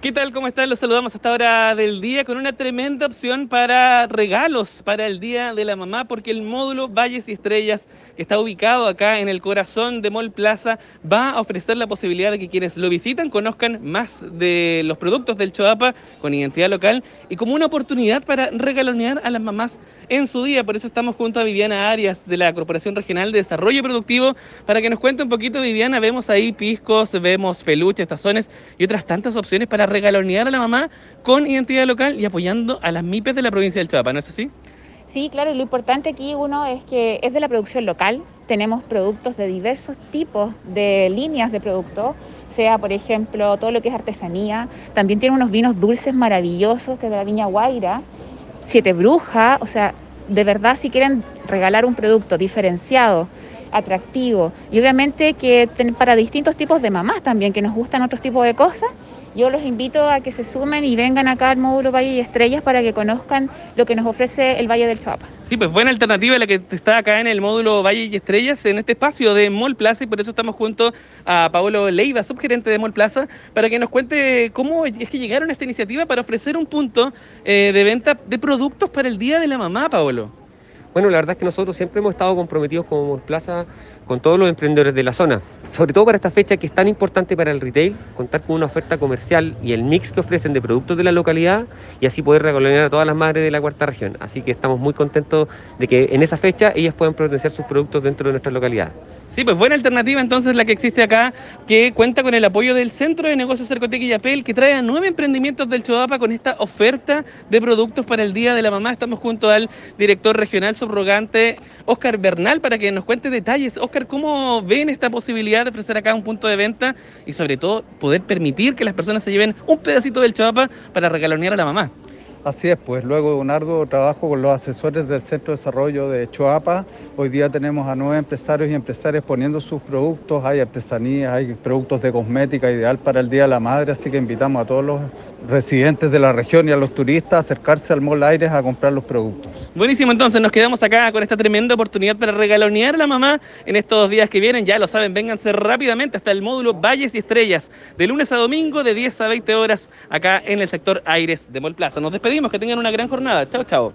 ¿Qué tal? ¿Cómo están? Los saludamos a esta hora del día con una tremenda opción para regalos para el Día de la Mamá, porque el módulo Valles y Estrellas, que está ubicado acá en el corazón de Mall Plaza, va a ofrecer la posibilidad de que quienes lo visitan conozcan más de los productos del Choapa con identidad local y como una oportunidad para regalonear a las mamás en su día. Por eso estamos junto a Viviana Arias de la Corporación Regional de Desarrollo Productivo para que nos cuente un poquito, Viviana. Vemos ahí piscos, vemos peluches, tazones y otras tantas opciones para regalonear a la mamá con identidad local y apoyando a las MIPES de la provincia del Chihuahua, ¿no es así? Sí, claro, lo importante aquí uno es que es de la producción local, tenemos productos de diversos tipos de líneas de producto, sea por ejemplo todo lo que es artesanía, también tiene unos vinos dulces maravillosos que es de la viña Guaira, Siete Brujas, o sea, de verdad si quieren regalar un producto diferenciado, atractivo y obviamente que para distintos tipos de mamás también que nos gustan otros tipos de cosas, yo los invito a que se sumen y vengan acá al módulo Valle y Estrellas para que conozcan lo que nos ofrece el Valle del Choapa. Sí, pues buena alternativa la que está acá en el módulo Valle y Estrellas, en este espacio de Mall Plaza, y por eso estamos junto a Paolo Leiva, subgerente de Mall Plaza, para que nos cuente cómo es que llegaron a esta iniciativa para ofrecer un punto eh, de venta de productos para el Día de la Mamá, Paolo. Bueno, la verdad es que nosotros siempre hemos estado comprometidos como Plaza con todos los emprendedores de la zona, sobre todo para esta fecha que es tan importante para el retail, contar con una oferta comercial y el mix que ofrecen de productos de la localidad y así poder regalonear a todas las madres de la cuarta región. Así que estamos muy contentos de que en esa fecha ellas puedan potenciar sus productos dentro de nuestra localidad. Sí, pues buena alternativa entonces la que existe acá, que cuenta con el apoyo del Centro de Negocios Cercotec y Apel, que trae a nueve emprendimientos del Chodapa con esta oferta de productos para el Día de la Mamá. Estamos junto al director regional subrogante, Oscar Bernal, para que nos cuente detalles. Oscar, ¿cómo ven esta posibilidad de ofrecer acá un punto de venta y sobre todo poder permitir que las personas se lleven un pedacito del Chodapa para regalonear a la mamá? Así es, pues luego de un arduo trabajo con los asesores del Centro de Desarrollo de Choapa, hoy día tenemos a nueve empresarios y empresarias poniendo sus productos, hay artesanías, hay productos de cosmética ideal para el Día de la Madre, así que invitamos a todos los residentes de la región y a los turistas a acercarse al Mall Aires a comprar los productos. Buenísimo, entonces nos quedamos acá con esta tremenda oportunidad para regalonear a la mamá en estos días que vienen, ya lo saben, vénganse rápidamente hasta el módulo Valles y Estrellas, de lunes a domingo de 10 a 20 horas acá en el sector Aires de Mall Plaza. Nos despedimos, que tengan una gran jornada. Chao, chao.